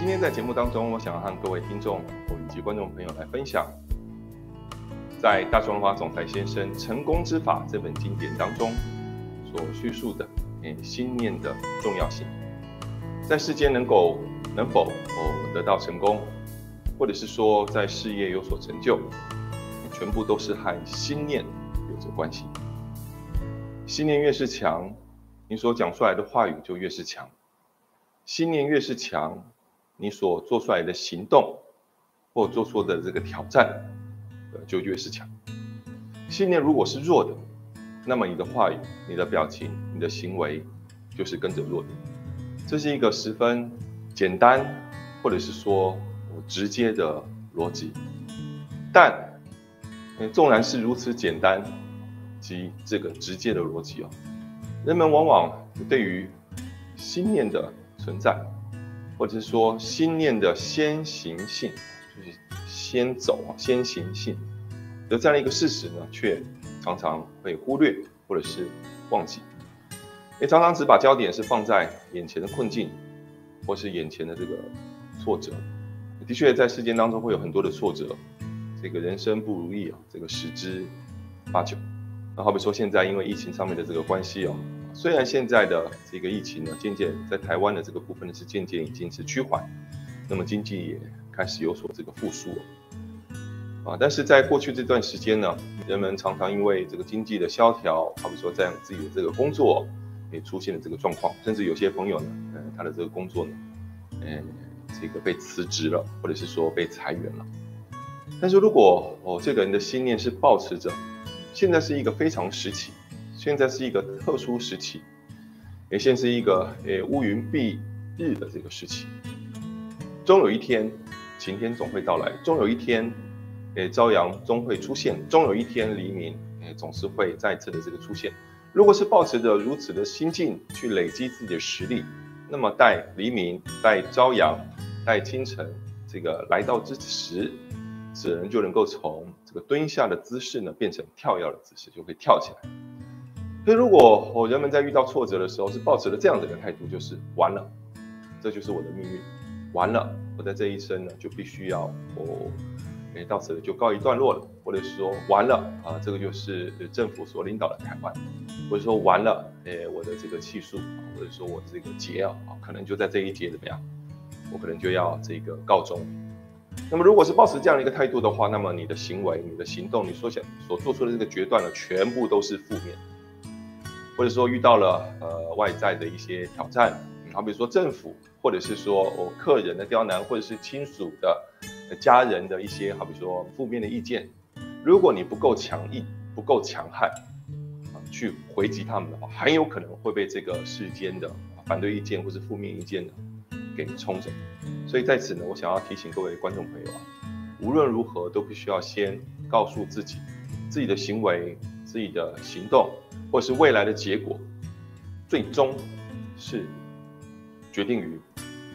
今天在节目当中，我想要和各位听众以及观众朋友来分享，在大中华总裁先生《成功之法》这本经典当中所叙述的，诶，心念的重要性，在世间能够能否哦得到成功，或者是说在事业有所成就，全部都是和心念有着关系。心念越是强，你所讲出来的话语就越是强；心念越是强，你所做出来的行动或做出的这个挑战，呃，就越是强。信念如果是弱的，那么你的话语、你的表情、你的行为就是跟着弱的。这是一个十分简单，或者是说直接的逻辑。但，纵然是如此简单及这个直接的逻辑哦，人们往往对于信念的存在。或者是说心念的先行性，就是先走啊，先行性的这样一个事实呢，却常常被忽略或者是忘记，也常常只把焦点是放在眼前的困境，或是眼前的这个挫折。的确，在世间当中会有很多的挫折，这个人生不如意啊，这个十之八九。那好比说现在因为疫情上面的这个关系哦。虽然现在的这个疫情呢，渐渐在台湾的这个部分呢是渐渐已经是趋缓，那么经济也开始有所这个复苏，啊，但是在过去这段时间呢，人们常常因为这个经济的萧条，好比说在自己的这个工作也出现了这个状况，甚至有些朋友呢，嗯，他的这个工作呢，嗯，这个被辞职了，或者是说被裁员了。但是如果哦，这个人的信念是保持着，现在是一个非常时期。现在是一个特殊时期，也现是一个诶乌云蔽日的这个时期。终有一天，晴天总会到来；终有一天，诶朝阳终会出现；终有一天，黎明诶总是会再次的这个出现。如果是抱持着如此的心境去累积自己的实力，那么待黎明、待朝阳、待清晨这个来到之时，此人就能够从这个蹲下的姿势呢，变成跳跃的姿势，就会跳起来。所以，如果我人们在遇到挫折的时候是抱持了这样的一个态度，就是完了，这就是我的命运，完了，我在这一生呢就必须要哦，哎，到此就告一段落了，或者是说完了啊，这个就是政府所领导的台湾，或者说完了，哎，我的这个气数，或者说我这个劫啊，可能就在这一节怎么样，我可能就要这个告终。那么，如果是抱持这样的一个态度的话，那么你的行为、你的行动、你所想所做出的这个决断呢，全部都是负面。或者说遇到了呃外在的一些挑战，好比如说政府，或者是说我客人的刁难，或者是亲属的家人的一些好比说负面的意见，如果你不够强硬，不够强悍啊，去回击他们的话，很有可能会被这个世间的反对意见或是负面意见呢给冲走。所以在此呢，我想要提醒各位观众朋友啊，无论如何都必须要先告诉自己，自己的行为，自己的行动。或是未来的结果，最终是决定于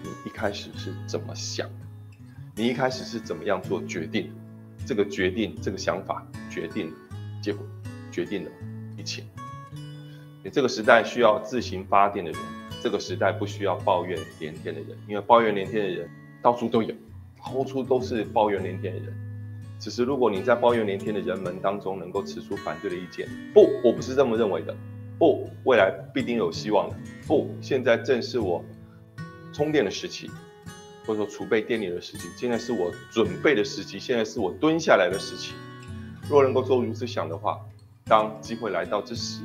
你一开始是怎么想的，你一开始是怎么样做决定，这个决定，这个想法决定结果，决定了一切。你这个时代需要自行发电的人，这个时代不需要抱怨连天的人，因为抱怨连天的人到处都有，到处都是抱怨连天的人。只是，如果你在抱怨连天的人们当中能够持出反对的意见，不，我不是这么认为的。不，未来必定有希望的。不，现在正是我充电的时期，或者说储备电力的时期。现在是我准备的时期，现在是我蹲下来的时期。若能够做如此想的话，当机会来到之时，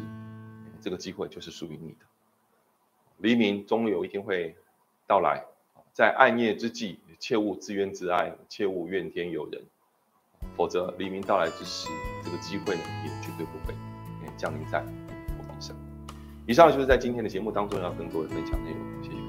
这个机会就是属于你的。黎明终有一天会到来，在暗夜之际，切勿自怨自艾，切勿怨天尤人。否则，黎明到来之时，这个机会呢，也绝对不会降临在我们身上。以上就是在今天的节目当中要跟各位分享内容，谢谢。